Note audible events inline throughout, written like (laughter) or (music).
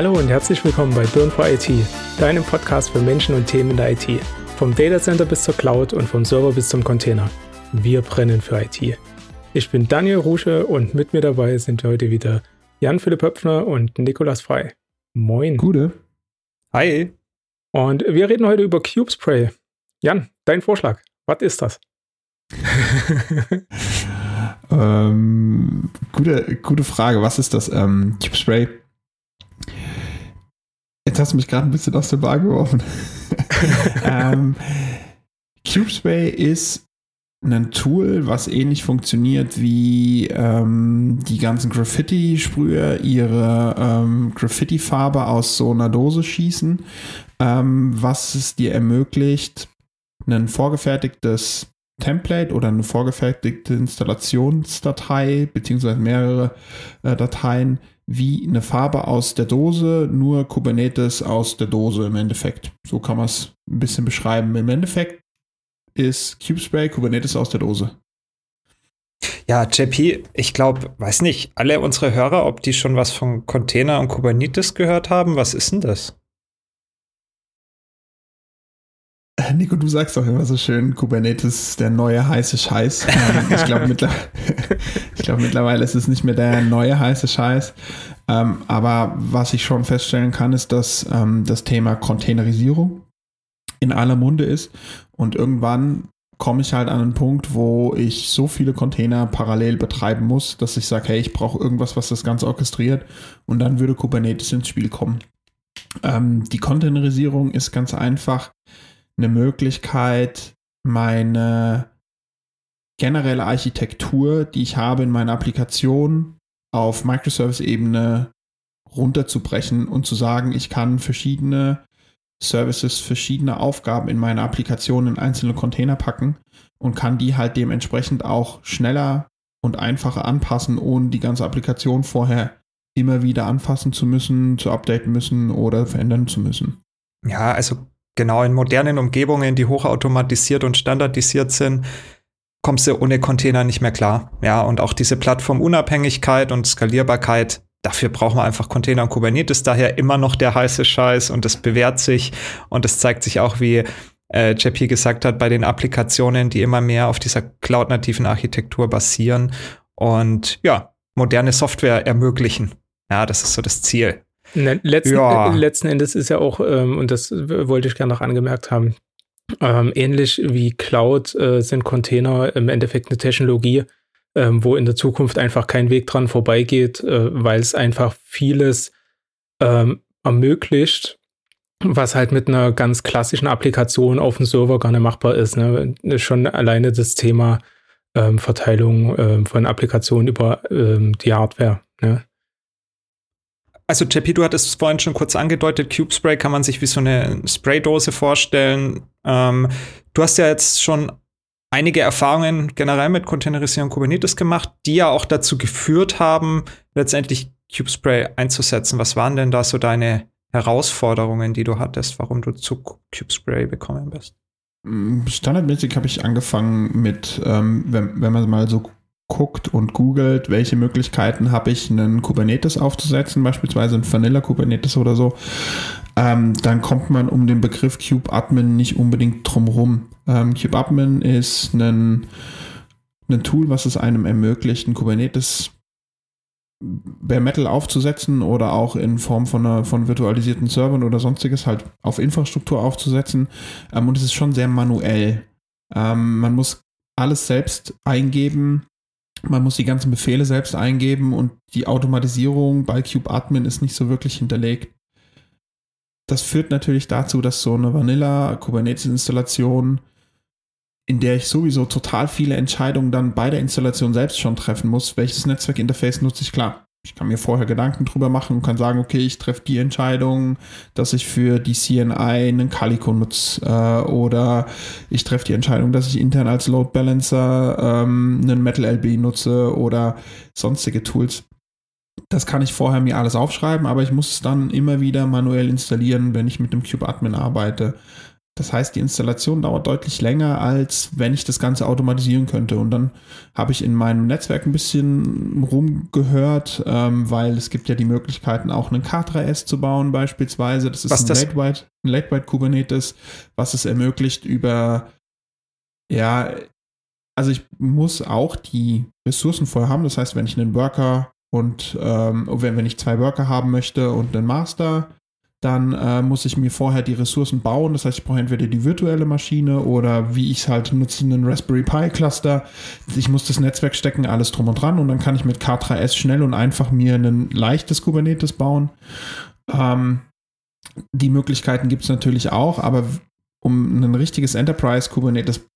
Hallo und herzlich willkommen bei Burn for IT, deinem Podcast für Menschen und Themen in der IT. Vom Datacenter bis zur Cloud und vom Server bis zum Container. Wir brennen für IT. Ich bin Daniel Rusche und mit mir dabei sind heute wieder Jan-Philipp Höpfner und Nikolas Frei. Moin. Gute. Hi. Und wir reden heute über Cube Spray. Jan, dein Vorschlag. Was ist das? (laughs) ähm, gute, gute Frage. Was ist das? Ähm, Cube Spray. Jetzt hast du mich gerade ein bisschen aus der Bar geworfen. (laughs) ähm, Cube Spray ist ein Tool, was ähnlich funktioniert wie ähm, die ganzen Graffiti-Sprüher ihre ähm, Graffiti-Farbe aus so einer Dose schießen, ähm, was es dir ermöglicht, ein vorgefertigtes Template oder eine vorgefertigte Installationsdatei beziehungsweise mehrere äh, Dateien wie eine Farbe aus der Dose, nur Kubernetes aus der Dose im Endeffekt. So kann man es ein bisschen beschreiben. Im Endeffekt ist CubeSpray Kubernetes aus der Dose. Ja, JP, ich glaube, weiß nicht, alle unsere Hörer, ob die schon was von Container und Kubernetes gehört haben, was ist denn das? Nico, du sagst doch immer so schön, Kubernetes ist der neue heiße Scheiß. Ähm, ich glaube, mittler (laughs) glaub, mittlerweile ist es nicht mehr der neue heiße Scheiß. Ähm, aber was ich schon feststellen kann, ist, dass ähm, das Thema Containerisierung in aller Munde ist. Und irgendwann komme ich halt an einen Punkt, wo ich so viele Container parallel betreiben muss, dass ich sage, hey, ich brauche irgendwas, was das Ganze orchestriert. Und dann würde Kubernetes ins Spiel kommen. Ähm, die Containerisierung ist ganz einfach eine Möglichkeit, meine generelle Architektur, die ich habe in meiner Applikation, auf Microservice-Ebene runterzubrechen und zu sagen, ich kann verschiedene Services, verschiedene Aufgaben in meine Applikation in einzelne Container packen und kann die halt dementsprechend auch schneller und einfacher anpassen, ohne die ganze Applikation vorher immer wieder anfassen zu müssen, zu updaten müssen oder verändern zu müssen. Ja, also genau in modernen Umgebungen, die hochautomatisiert und standardisiert sind, kommst du ohne Container nicht mehr klar. Ja, und auch diese Plattformunabhängigkeit und Skalierbarkeit, dafür brauchen wir einfach Container und Kubernetes, daher immer noch der heiße Scheiß und das bewährt sich und es zeigt sich auch, wie äh, JP gesagt hat, bei den Applikationen, die immer mehr auf dieser cloud-nativen Architektur basieren und ja, moderne Software ermöglichen. Ja, das ist so das Ziel. Ne, letzten, ja. letzten Endes ist ja auch, ähm, und das wollte ich gerne noch angemerkt haben, ähm, ähnlich wie Cloud äh, sind Container im Endeffekt eine Technologie, ähm, wo in der Zukunft einfach kein Weg dran vorbeigeht, äh, weil es einfach vieles ähm, ermöglicht, was halt mit einer ganz klassischen Applikation auf dem Server gar nicht machbar ist. Ne? Schon alleine das Thema ähm, Verteilung ähm, von Applikationen über die Hardware. Ne? Also JP, du hattest es vorhin schon kurz angedeutet, Cube Spray kann man sich wie so eine Spraydose vorstellen. Ähm, du hast ja jetzt schon einige Erfahrungen generell mit Containerisierung Kubernetes gemacht, die ja auch dazu geführt haben, letztendlich Cube Spray einzusetzen. Was waren denn da so deine Herausforderungen, die du hattest, warum du zu Cube Spray bekommen bist? Mm, standardmäßig habe ich angefangen mit, ähm, wenn, wenn man mal so guckt und googelt, welche Möglichkeiten habe ich, einen Kubernetes aufzusetzen, beispielsweise ein Vanilla Kubernetes oder so, ähm, dann kommt man um den Begriff kubeadmin nicht unbedingt drumherum. Ähm, kubeadmin ist ein, ein Tool, was es einem ermöglicht, ein Kubernetes Bare Metal aufzusetzen oder auch in Form von, einer, von virtualisierten Servern oder sonstiges halt auf Infrastruktur aufzusetzen. Ähm, und es ist schon sehr manuell. Ähm, man muss alles selbst eingeben. Man muss die ganzen Befehle selbst eingeben und die Automatisierung bei kubeadmin ist nicht so wirklich hinterlegt. Das führt natürlich dazu, dass so eine Vanilla Kubernetes-Installation, in der ich sowieso total viele Entscheidungen dann bei der Installation selbst schon treffen muss, welches Netzwerkinterface nutze ich, klar ich kann mir vorher Gedanken drüber machen und kann sagen, okay, ich treffe die Entscheidung, dass ich für die CNI einen Calico nutze äh, oder ich treffe die Entscheidung, dass ich intern als Load Balancer ähm, einen Metal LB nutze oder sonstige Tools. Das kann ich vorher mir alles aufschreiben, aber ich muss es dann immer wieder manuell installieren, wenn ich mit dem Cube Admin arbeite. Das heißt, die Installation dauert deutlich länger, als wenn ich das Ganze automatisieren könnte. Und dann habe ich in meinem Netzwerk ein bisschen rumgehört, ähm, weil es gibt ja die Möglichkeiten, auch einen K3S zu bauen beispielsweise. Das ist Was ein das? Late-White Late Kubernetes, was es ermöglicht über, ja, also ich muss auch die Ressourcen vorher haben. Das heißt, wenn ich einen Worker und ähm, wenn, wenn ich zwei Worker haben möchte und einen Master, dann äh, muss ich mir vorher die Ressourcen bauen. Das heißt, ich brauche entweder die virtuelle Maschine oder wie ich es halt nutze, einen Raspberry Pi Cluster. Ich muss das Netzwerk stecken, alles drum und dran und dann kann ich mit K3S schnell und einfach mir ein leichtes Kubernetes bauen. Ähm, die Möglichkeiten gibt es natürlich auch, aber um ein richtiges Enterprise Kubernetes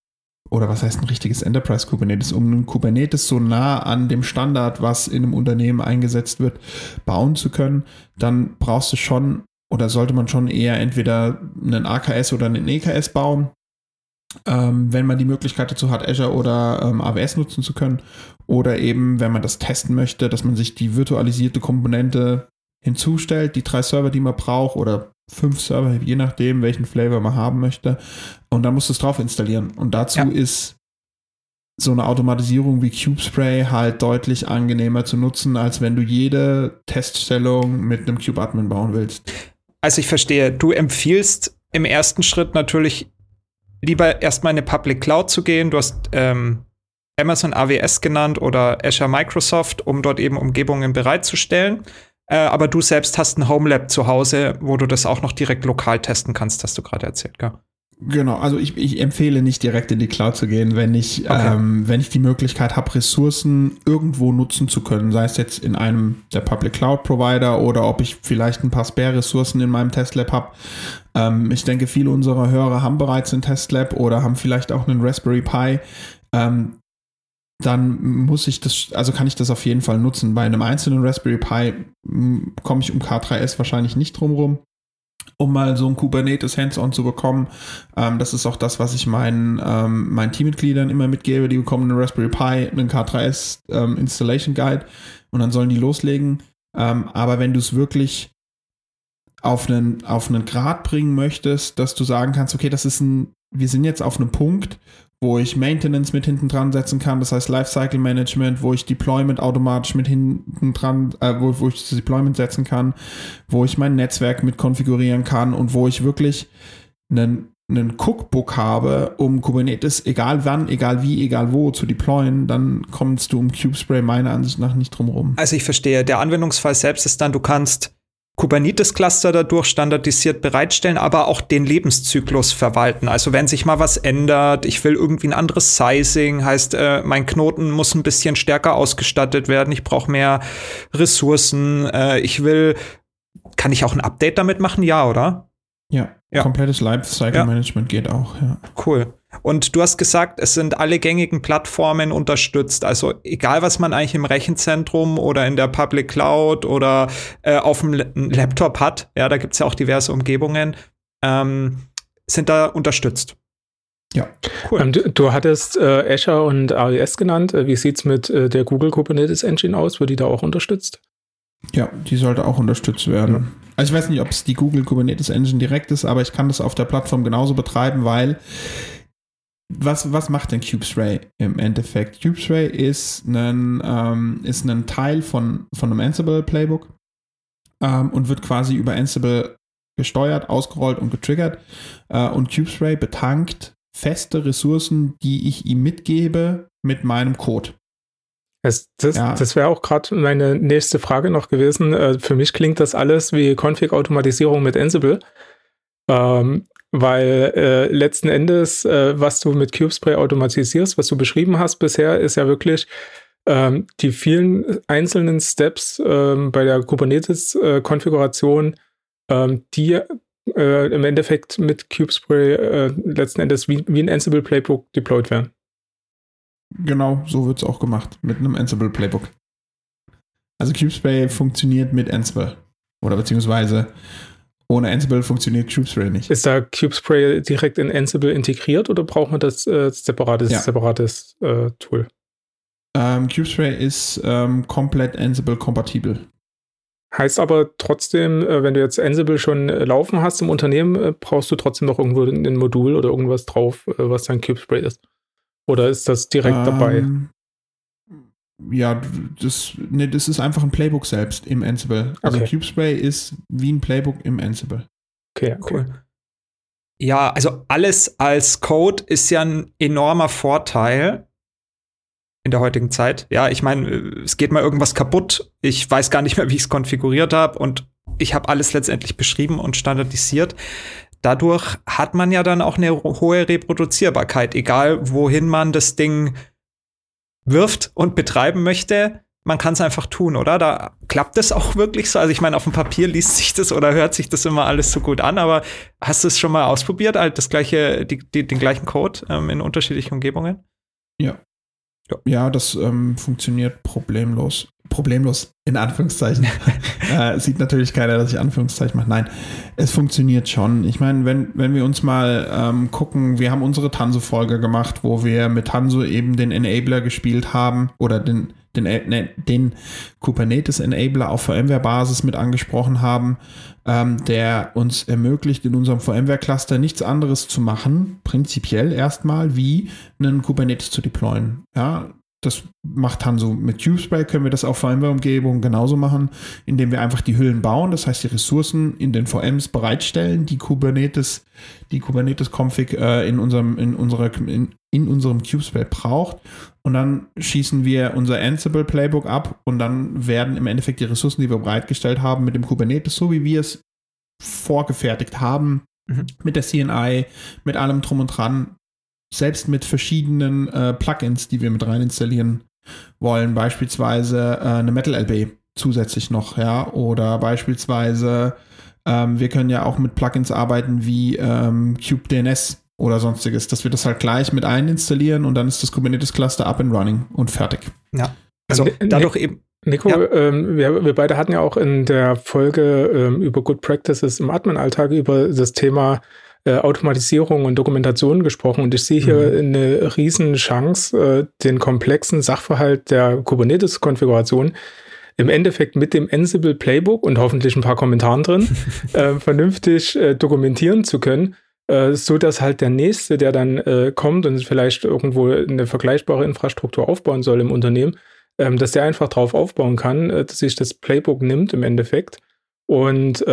oder was heißt ein richtiges Enterprise Kubernetes, um ein Kubernetes so nah an dem Standard, was in einem Unternehmen eingesetzt wird, bauen zu können, dann brauchst du schon oder sollte man schon eher entweder einen AKS oder einen EKS bauen, ähm, wenn man die Möglichkeit dazu hat, Azure oder ähm, AWS nutzen zu können. Oder eben, wenn man das testen möchte, dass man sich die virtualisierte Komponente hinzustellt, die drei Server, die man braucht, oder fünf Server, je nachdem, welchen Flavor man haben möchte. Und dann musst du es drauf installieren. Und dazu ja. ist so eine Automatisierung wie Kubespray halt deutlich angenehmer zu nutzen, als wenn du jede Teststellung mit einem Kube-Admin bauen willst. Also ich verstehe, du empfiehlst im ersten Schritt natürlich lieber erstmal in eine Public Cloud zu gehen. Du hast ähm, Amazon AWS genannt oder Azure Microsoft, um dort eben Umgebungen bereitzustellen. Äh, aber du selbst hast ein Home Lab zu Hause, wo du das auch noch direkt lokal testen kannst, hast du gerade erzählt, gell? Genau, also ich, ich, empfehle nicht direkt in die Cloud zu gehen, wenn ich, okay. ähm, wenn ich die Möglichkeit habe, Ressourcen irgendwo nutzen zu können, sei es jetzt in einem der Public Cloud Provider oder ob ich vielleicht ein paar Spare-Ressourcen in meinem Testlab habe. Ähm, ich denke, viele unserer Hörer haben bereits ein Testlab oder haben vielleicht auch einen Raspberry Pi. Ähm, dann muss ich das, also kann ich das auf jeden Fall nutzen. Bei einem einzelnen Raspberry Pi komme ich um K3S wahrscheinlich nicht drumherum um mal so ein Kubernetes Hands-on zu bekommen. Ähm, das ist auch das, was ich meinen, ähm, meinen Teammitgliedern immer mitgebe. Die bekommen einen Raspberry Pi, einen K3S ähm, Installation Guide und dann sollen die loslegen. Ähm, aber wenn du es wirklich auf einen, auf einen Grad bringen möchtest, dass du sagen kannst, okay, das ist ein, wir sind jetzt auf einem Punkt, wo ich Maintenance mit hinten dran setzen kann, das heißt Lifecycle Management, wo ich Deployment automatisch mit hinten dran, äh, wo, wo ich das Deployment setzen kann, wo ich mein Netzwerk mit konfigurieren kann und wo ich wirklich einen einen Cookbook habe, um Kubernetes, egal wann, egal wie, egal wo, zu deployen, dann kommst du um Kubespray meiner Ansicht nach nicht drum rum. Also ich verstehe, der Anwendungsfall selbst ist dann, du kannst Kubernetes-Cluster dadurch standardisiert bereitstellen, aber auch den Lebenszyklus verwalten. Also wenn sich mal was ändert, ich will irgendwie ein anderes Sizing, heißt, äh, mein Knoten muss ein bisschen stärker ausgestattet werden, ich brauche mehr Ressourcen, äh, ich will, kann ich auch ein Update damit machen? Ja, oder? Ja, ja. komplettes Lifecycle-Management ja. geht auch, ja. Cool. Und du hast gesagt, es sind alle gängigen Plattformen unterstützt. Also egal, was man eigentlich im Rechenzentrum oder in der Public Cloud oder äh, auf dem Laptop hat, ja, da gibt es ja auch diverse Umgebungen, ähm, sind da unterstützt. Ja, cool. Ähm, du, du, hattest äh, Azure und AWS genannt. Äh, wie sieht es mit äh, der Google Kubernetes Engine aus? Wird die da auch unterstützt? Ja, die sollte auch unterstützt werden. Also ich weiß nicht, ob es die Google Kubernetes Engine direkt ist, aber ich kann das auf der Plattform genauso betreiben, weil was, was macht denn Kubespray im Endeffekt? Kubespray ist ein, ähm, ist ein Teil von, von einem Ansible Playbook ähm, und wird quasi über Ansible gesteuert, ausgerollt und getriggert. Äh, und Kubespray betankt feste Ressourcen, die ich ihm mitgebe mit meinem Code. Das, das, ja. das wäre auch gerade meine nächste Frage noch gewesen. Äh, für mich klingt das alles wie Config-Automatisierung mit Ansible. Ähm, weil äh, letzten Endes, äh, was du mit Kubespray automatisierst, was du beschrieben hast bisher, ist ja wirklich ähm, die vielen einzelnen Steps ähm, bei der Kubernetes-Konfiguration, ähm, die äh, im Endeffekt mit Kubespray äh, letzten Endes wie, wie ein Ansible Playbook deployed werden. Genau, so wird es auch gemacht, mit einem Ansible Playbook. Also Kubespray funktioniert mit Ansible. Oder beziehungsweise ohne Ansible funktioniert Kubespray nicht. Ist da Kubespray direkt in Ansible integriert oder braucht man das äh, separates, ja. separates äh, Tool? Ähm, Kubespray ist ähm, komplett Ansible-kompatibel. Heißt aber trotzdem, äh, wenn du jetzt Ansible schon äh, laufen hast im Unternehmen, äh, brauchst du trotzdem noch irgendwo ein Modul oder irgendwas drauf, was dann CubeSpray ist. Oder ist das direkt ähm, dabei? Ja, das, nee, das ist einfach ein Playbook selbst im Ansible. Also okay. CubeSpray ist wie ein Playbook im Ansible. Okay, cool. Ja, also alles als Code ist ja ein enormer Vorteil in der heutigen Zeit. Ja, ich meine, es geht mal irgendwas kaputt. Ich weiß gar nicht mehr, (laughs) wie ich es konfiguriert habe und ich habe alles letztendlich beschrieben und standardisiert. Dadurch hat man ja dann auch eine hohe Reproduzierbarkeit, egal wohin man das Ding wirft und betreiben möchte. Man kann es einfach tun, oder? Da klappt es auch wirklich so. Also ich meine, auf dem Papier liest sich das oder hört sich das immer alles so gut an, aber hast du es schon mal ausprobiert, halt das gleiche, die, die, den gleichen Code ähm, in unterschiedlichen Umgebungen? Ja, ja, ja das ähm, funktioniert problemlos. Problemlos, in Anführungszeichen. (laughs) äh, sieht natürlich keiner, dass ich Anführungszeichen mache. Nein, es funktioniert schon. Ich meine, wenn, wenn wir uns mal ähm, gucken, wir haben unsere Tanso-Folge gemacht, wo wir mit Tanso eben den Enabler gespielt haben oder den, den, ne, den Kubernetes-Enabler auf VMware-Basis mit angesprochen haben ähm, der uns ermöglicht, in unserem VMware-Cluster nichts anderes zu machen, prinzipiell erstmal, wie einen Kubernetes zu deployen. Ja, das macht Hanso mit CubeSpray, können wir das auf VMware-Umgebungen genauso machen, indem wir einfach die Hüllen bauen, das heißt die Ressourcen in den VMs bereitstellen, die Kubernetes, die Kubernetes-Config äh, in unserem, in unserer, in, in unserem CubeSpray braucht. Und dann schießen wir unser Ansible-Playbook ab und dann werden im Endeffekt die Ressourcen, die wir bereitgestellt haben, mit dem Kubernetes, so wie wir es vorgefertigt haben, mhm. mit der CNI, mit allem drum und dran, selbst mit verschiedenen äh, Plugins, die wir mit rein installieren wollen, beispielsweise äh, eine Metal LB zusätzlich noch, ja, oder beispielsweise ähm, wir können ja auch mit Plugins arbeiten wie ähm, CubeDNS oder sonstiges, dass wir das halt gleich mit einstallieren und dann ist das Kubernetes Cluster up and running und fertig. Ja. Also dadurch eben. Nico, ja. ähm, wir, wir beide hatten ja auch in der Folge ähm, über Good Practices im Admin-Alltag über das Thema äh, Automatisierung und Dokumentation gesprochen und ich sehe hier mhm. eine riesen Chance, äh, den komplexen Sachverhalt der Kubernetes-Konfiguration im Endeffekt mit dem Ansible Playbook und hoffentlich ein paar Kommentaren drin (laughs) äh, vernünftig äh, dokumentieren zu können, äh, so dass halt der nächste, der dann äh, kommt und vielleicht irgendwo eine vergleichbare Infrastruktur aufbauen soll im Unternehmen, ähm, dass der einfach drauf aufbauen kann, dass sich das Playbook nimmt im Endeffekt und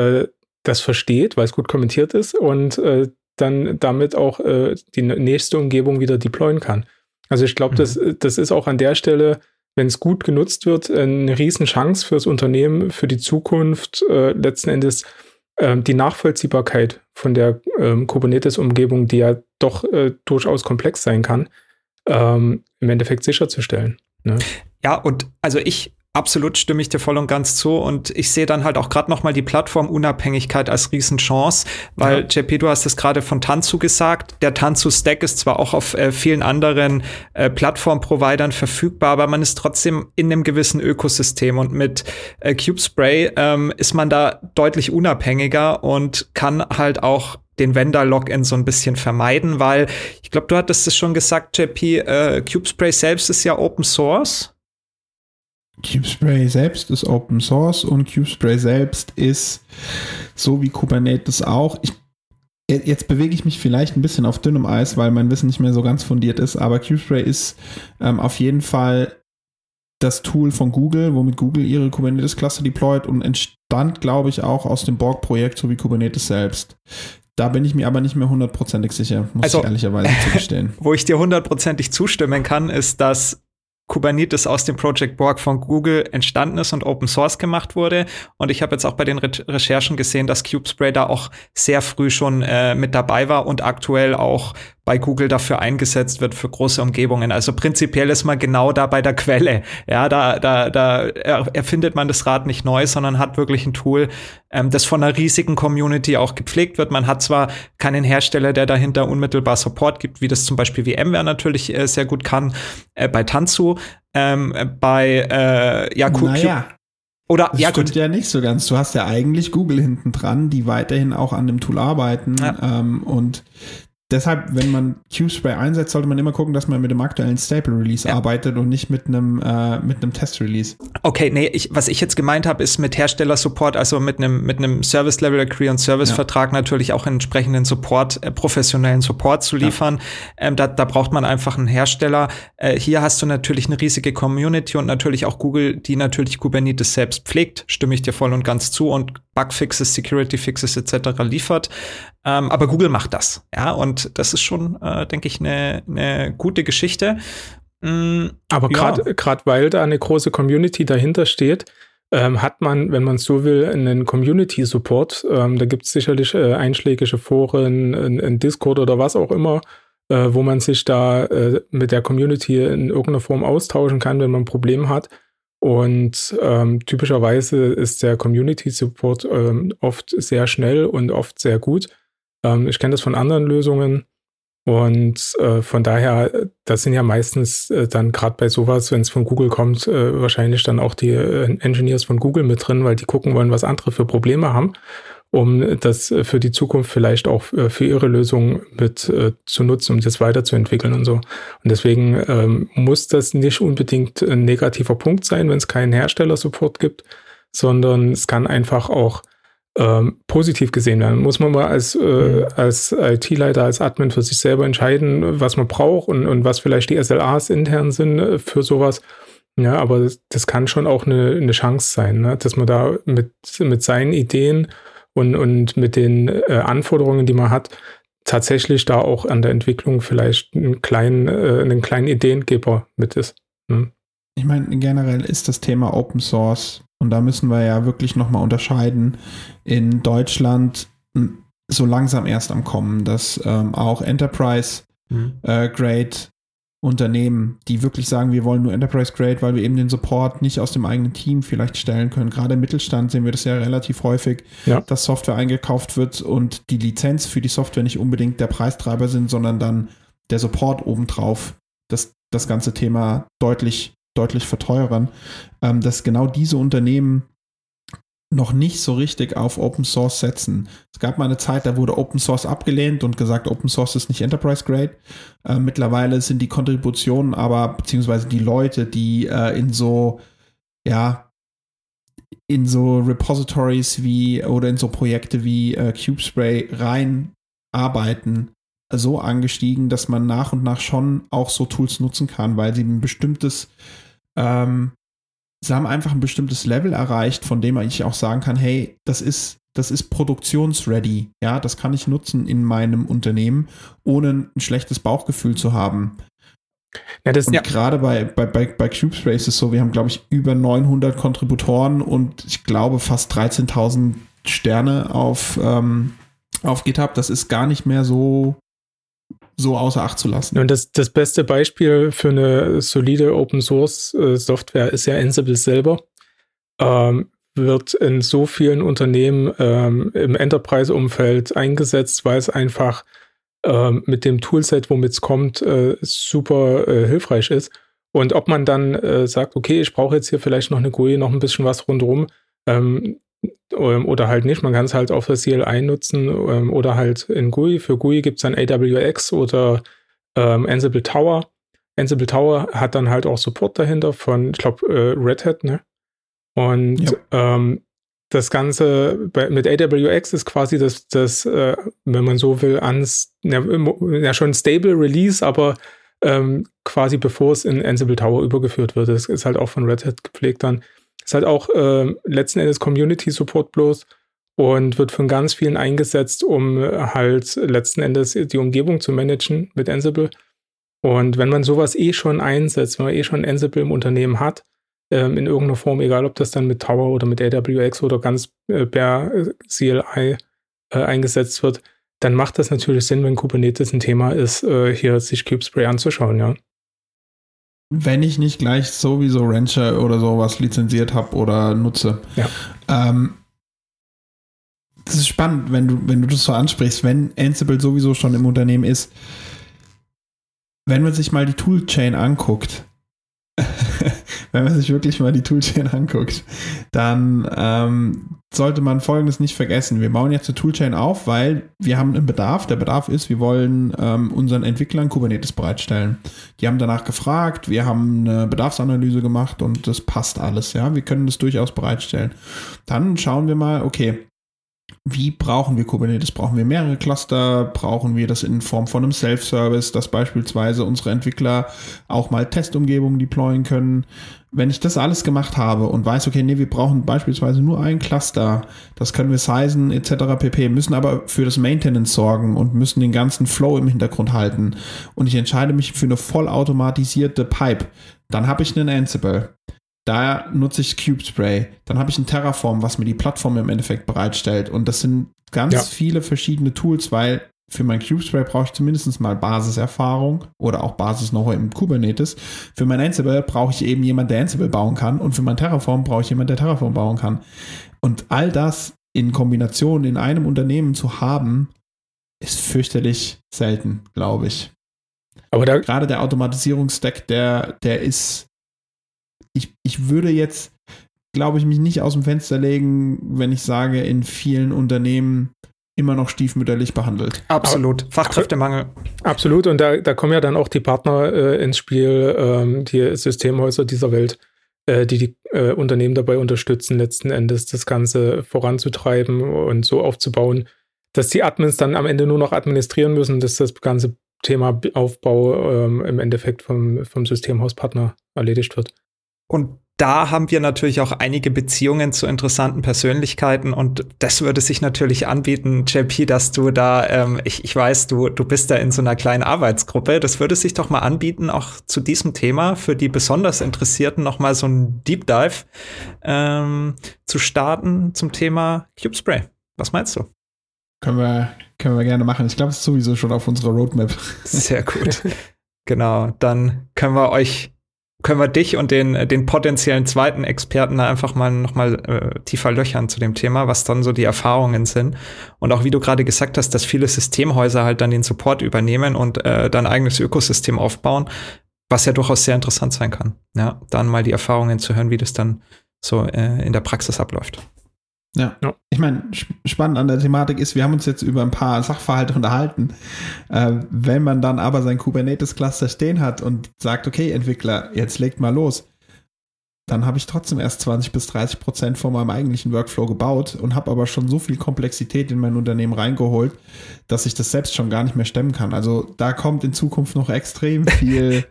das versteht, weil es gut kommentiert ist und äh, dann damit auch äh, die nächste Umgebung wieder deployen kann. Also ich glaube, mhm. das, das ist auch an der Stelle, wenn es gut genutzt wird, eine Riesenchance fürs Unternehmen, für die Zukunft, äh, letzten Endes ähm, die Nachvollziehbarkeit von der ähm, Kubernetes-Umgebung, die ja doch äh, durchaus komplex sein kann, ähm, im Endeffekt sicherzustellen. Ne? Ja, und also ich Absolut stimme ich dir voll und ganz zu und ich sehe dann halt auch gerade noch mal die Plattformunabhängigkeit als Riesenchance, weil ja. JP, du hast es gerade von Tanzu gesagt. Der Tanzu Stack ist zwar auch auf äh, vielen anderen äh, Plattformprovidern verfügbar, aber man ist trotzdem in einem gewissen Ökosystem und mit äh, Cubespray ähm, ist man da deutlich unabhängiger und kann halt auch den Vendor-Login so ein bisschen vermeiden, weil ich glaube, du hattest es schon gesagt, JP, äh, Cubespray selbst ist ja Open Source. CubeSpray selbst ist Open Source und CubeSpray selbst ist so wie Kubernetes auch. Ich, jetzt bewege ich mich vielleicht ein bisschen auf dünnem Eis, weil mein Wissen nicht mehr so ganz fundiert ist, aber CubeSpray ist ähm, auf jeden Fall das Tool von Google, womit Google ihre Kubernetes-Cluster deployt und entstand, glaube ich, auch aus dem Borg-Projekt sowie Kubernetes selbst. Da bin ich mir aber nicht mehr hundertprozentig sicher, muss also, ich ehrlicherweise (laughs) zugestehen. Wo ich dir hundertprozentig zustimmen kann, ist, dass Kubernetes aus dem Project Borg von Google entstanden ist und Open Source gemacht wurde. Und ich habe jetzt auch bei den Re Recherchen gesehen, dass CubeSpray da auch sehr früh schon äh, mit dabei war und aktuell auch bei Google dafür eingesetzt wird für große Umgebungen. Also prinzipiell ist man genau da bei der Quelle. Ja, da, da, da erfindet man das Rad nicht neu, sondern hat wirklich ein Tool, ähm, das von einer riesigen Community auch gepflegt wird. Man hat zwar keinen Hersteller, der dahinter unmittelbar Support gibt, wie das zum Beispiel VMware natürlich äh, sehr gut kann, äh, bei Tanzu, ähm, bei äh, ja, naja. Oder das ja, stimmt gut. ja nicht so ganz. Du hast ja eigentlich Google hinten dran, die weiterhin auch an dem Tool arbeiten ja. ähm, und deshalb, wenn man Q-Spray einsetzt, sollte man immer gucken, dass man mit dem aktuellen Stable Release ja. arbeitet und nicht mit einem äh, mit einem Test Release. Okay, nee, ich, was ich jetzt gemeint habe, ist mit Hersteller Support, also mit einem mit einem Service Level Agree und Service Vertrag ja. natürlich auch entsprechenden Support, äh, professionellen Support zu liefern. Ja. Ähm, da, da braucht man einfach einen Hersteller. Äh, hier hast du natürlich eine riesige Community und natürlich auch Google, die natürlich Kubernetes selbst pflegt. Stimme ich dir voll und ganz zu und Bugfixes, Security Fixes etc. liefert. Ähm, aber Google macht das, ja, und das ist schon, äh, denke ich, eine ne gute Geschichte. Mm, aber gerade ja. gerade weil da eine große Community dahinter steht, ähm, hat man, wenn man so will, einen Community Support. Ähm, da gibt es sicherlich äh, einschlägige Foren, ein, Discord oder was auch immer, äh, wo man sich da äh, mit der Community in irgendeiner Form austauschen kann, wenn man ein Problem hat. Und ähm, typischerweise ist der Community Support ähm, oft sehr schnell und oft sehr gut. Ähm, ich kenne das von anderen Lösungen. Und äh, von daher, das sind ja meistens äh, dann gerade bei sowas, wenn es von Google kommt, äh, wahrscheinlich dann auch die äh, Engineers von Google mit drin, weil die gucken wollen, was andere für Probleme haben, um das für die Zukunft vielleicht auch äh, für ihre Lösung mit äh, zu nutzen, um das weiterzuentwickeln und so. Und deswegen ähm, muss das nicht unbedingt ein negativer Punkt sein, wenn es keinen Herstellersupport gibt, sondern es kann einfach auch ähm, positiv gesehen werden. Muss man mal als, äh, mhm. als IT-Leiter, als Admin für sich selber entscheiden, was man braucht und, und was vielleicht die SLAs intern sind äh, für sowas. Ja, aber das, das kann schon auch eine, eine Chance sein, ne? dass man da mit, mit seinen Ideen und, und mit den äh, Anforderungen, die man hat, tatsächlich da auch an der Entwicklung vielleicht einen kleinen, äh, einen kleinen Ideengeber mit ist. Ne? Ich meine, generell ist das Thema Open Source und da müssen wir ja wirklich nochmal unterscheiden. In Deutschland hm, so langsam erst am Kommen, dass ähm, auch Enterprise mhm. äh, Grade Unternehmen, die wirklich sagen, wir wollen nur Enterprise Grade, weil wir eben den Support nicht aus dem eigenen Team vielleicht stellen können. Gerade im Mittelstand sehen wir das ja relativ häufig, ja. dass Software eingekauft wird und die Lizenz für die Software nicht unbedingt der Preistreiber sind, sondern dann der Support obendrauf, das das ganze Thema deutlich deutlich verteuern, ähm, dass genau diese Unternehmen noch nicht so richtig auf Open Source setzen. Es gab mal eine Zeit, da wurde Open Source abgelehnt und gesagt, Open Source ist nicht Enterprise Grade. Äh, mittlerweile sind die Kontributionen aber, beziehungsweise die Leute, die äh, in so, ja, in so Repositories wie oder in so Projekte wie äh, CubeSpray rein arbeiten, so angestiegen, dass man nach und nach schon auch so Tools nutzen kann, weil sie ein bestimmtes, ähm, sie haben einfach ein bestimmtes Level erreicht, von dem ich auch sagen kann, hey, das ist, das ist produktionsready. Ja, das kann ich nutzen in meinem Unternehmen, ohne ein schlechtes Bauchgefühl zu haben. Ja, das, und ja. gerade bei, bei, bei, bei CubeSpace ist es so, wir haben, glaube ich, über 900 Kontributoren und ich glaube fast 13.000 Sterne auf, ähm, auf GitHub. Das ist gar nicht mehr so so außer Acht zu lassen. Und das, das beste Beispiel für eine solide Open Source äh, Software ist ja Ansible selber. Ähm, wird in so vielen Unternehmen ähm, im Enterprise-Umfeld eingesetzt, weil es einfach ähm, mit dem Toolset, womit es kommt, äh, super äh, hilfreich ist. Und ob man dann äh, sagt, okay, ich brauche jetzt hier vielleicht noch eine GUI, noch ein bisschen was rundherum, ähm, oder halt nicht. Man kann es halt auf der CLI nutzen ähm, oder halt in GUI. Für GUI gibt es dann AWX oder ähm, Ansible Tower. Ansible Tower hat dann halt auch Support dahinter von, ich glaube, äh, Red Hat, ne? Und ja. ähm, das Ganze bei, mit AWX ist quasi das, das äh, wenn man so will, ans, ja, ja schon Stable Release, aber ähm, quasi bevor es in Ansible Tower übergeführt wird. Das ist halt auch von Red Hat gepflegt dann. Ist halt auch äh, letzten Endes Community Support bloß und wird von ganz vielen eingesetzt, um halt letzten Endes die Umgebung zu managen mit Ansible. Und wenn man sowas eh schon einsetzt, wenn man eh schon Ansible im Unternehmen hat, ähm, in irgendeiner Form, egal ob das dann mit Tower oder mit AWX oder ganz äh, per CLI äh, eingesetzt wird, dann macht das natürlich Sinn, wenn Kubernetes ein Thema ist, äh, hier sich Kubespray anzuschauen, ja wenn ich nicht gleich sowieso Rancher oder sowas lizenziert habe oder nutze. Ja. Ähm, das ist spannend, wenn du, wenn du das so ansprichst, wenn Ansible sowieso schon im Unternehmen ist. Wenn man sich mal die Toolchain anguckt, wenn man sich wirklich mal die Toolchain anguckt, dann ähm, sollte man Folgendes nicht vergessen. Wir bauen jetzt eine Toolchain auf, weil wir haben einen Bedarf. Der Bedarf ist, wir wollen ähm, unseren Entwicklern Kubernetes bereitstellen. Die haben danach gefragt, wir haben eine Bedarfsanalyse gemacht und das passt alles. Ja, wir können das durchaus bereitstellen. Dann schauen wir mal, okay, wie brauchen wir Kubernetes? Brauchen wir mehrere Cluster? Brauchen wir das in Form von einem Self-Service, dass beispielsweise unsere Entwickler auch mal Testumgebungen deployen können? Wenn ich das alles gemacht habe und weiß, okay, nee, wir brauchen beispielsweise nur ein Cluster, das können wir sizen etc. pp, müssen aber für das Maintenance sorgen und müssen den ganzen Flow im Hintergrund halten und ich entscheide mich für eine vollautomatisierte Pipe, dann habe ich einen Ansible. Da nutze ich Kubespray. Dann habe ich ein Terraform, was mir die Plattform im Endeffekt bereitstellt. Und das sind ganz ja. viele verschiedene Tools, weil für mein Kubespray brauche ich zumindest mal Basiserfahrung oder auch Basis noch im Kubernetes. Für mein Ansible brauche ich eben jemand, der Ansible bauen kann. Und für mein Terraform brauche ich jemand, der Terraform bauen kann. Und all das in Kombination in einem Unternehmen zu haben, ist fürchterlich selten, glaube ich. Aber da gerade der Automatisierungsstack, der, der ist ich, ich würde jetzt, glaube ich, mich nicht aus dem Fenster legen, wenn ich sage, in vielen Unternehmen immer noch stiefmütterlich behandelt. Absolut. Aber, Fachkräftemangel. Absolut. Und da, da kommen ja dann auch die Partner äh, ins Spiel, ähm, die Systemhäuser dieser Welt, äh, die die äh, Unternehmen dabei unterstützen, letzten Endes das Ganze voranzutreiben und so aufzubauen, dass die Admins dann am Ende nur noch administrieren müssen, dass das ganze Thema Aufbau ähm, im Endeffekt vom, vom Systemhauspartner erledigt wird. Und da haben wir natürlich auch einige Beziehungen zu interessanten Persönlichkeiten und das würde sich natürlich anbieten, JP, dass du da, ähm, ich, ich weiß, du, du bist da in so einer kleinen Arbeitsgruppe. Das würde sich doch mal anbieten, auch zu diesem Thema für die besonders Interessierten noch mal so ein Deep Dive ähm, zu starten zum Thema Cubespray. Was meinst du? Können wir, können wir gerne machen. Ich glaube, es ist sowieso schon auf unserer Roadmap. Sehr (laughs) gut. genau, dann können wir euch können wir dich und den, äh, den potenziellen zweiten Experten da einfach mal nochmal äh, tiefer löchern zu dem Thema, was dann so die Erfahrungen sind. Und auch wie du gerade gesagt hast, dass viele Systemhäuser halt dann den Support übernehmen und äh, dann eigenes Ökosystem aufbauen, was ja durchaus sehr interessant sein kann. Ja, dann mal die Erfahrungen zu hören, wie das dann so äh, in der Praxis abläuft. Ja. ja. Ich meine, spannend an der Thematik ist, wir haben uns jetzt über ein paar Sachverhalte unterhalten. Äh, wenn man dann aber sein Kubernetes-Cluster stehen hat und sagt, okay, Entwickler, jetzt legt mal los, dann habe ich trotzdem erst 20 bis 30 Prozent von meinem eigentlichen Workflow gebaut und habe aber schon so viel Komplexität in mein Unternehmen reingeholt, dass ich das selbst schon gar nicht mehr stemmen kann. Also da kommt in Zukunft noch extrem viel (laughs)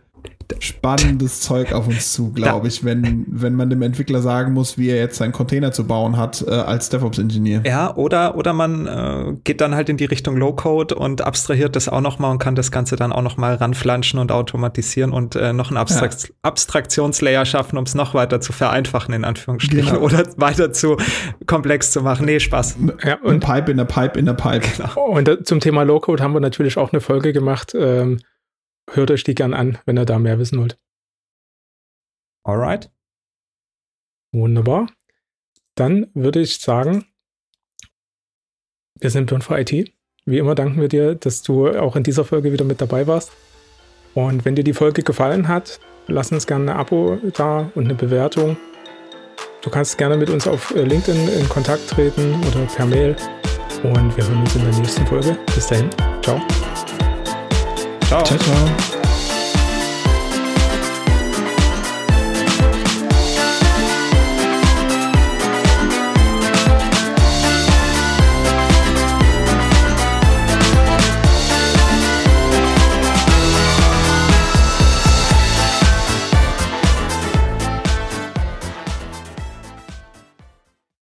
spannendes Zeug auf uns zu, glaube ich, wenn, wenn man dem Entwickler sagen muss, wie er jetzt seinen Container zu bauen hat äh, als DevOps-Ingenieur. Ja, oder, oder man äh, geht dann halt in die Richtung Low-Code und abstrahiert das auch nochmal und kann das Ganze dann auch nochmal ranflanschen und automatisieren und äh, noch einen Abstrakt ja. Abstraktionslayer schaffen, um es noch weiter zu vereinfachen, in Anführungsstrichen, genau. oder weiter zu komplex zu machen. Nee, Spaß. Ja, und ein Pipe in der Pipe in der Pipe. Genau. Und äh, zum Thema Low-Code haben wir natürlich auch eine Folge gemacht. Ähm, hört euch die gern an, wenn ihr da mehr wissen wollt. Alright. Wunderbar. Dann würde ich sagen, wir sind Done for IT. Wie immer danken wir dir, dass du auch in dieser Folge wieder mit dabei warst. Und wenn dir die Folge gefallen hat, lass uns gerne ein Abo da und eine Bewertung. Du kannst gerne mit uns auf äh, LinkedIn in Kontakt treten oder per Mail. Und wir hören uns in der nächsten Folge. Bis dahin. Ciao. Ciao. Ciao, ciao.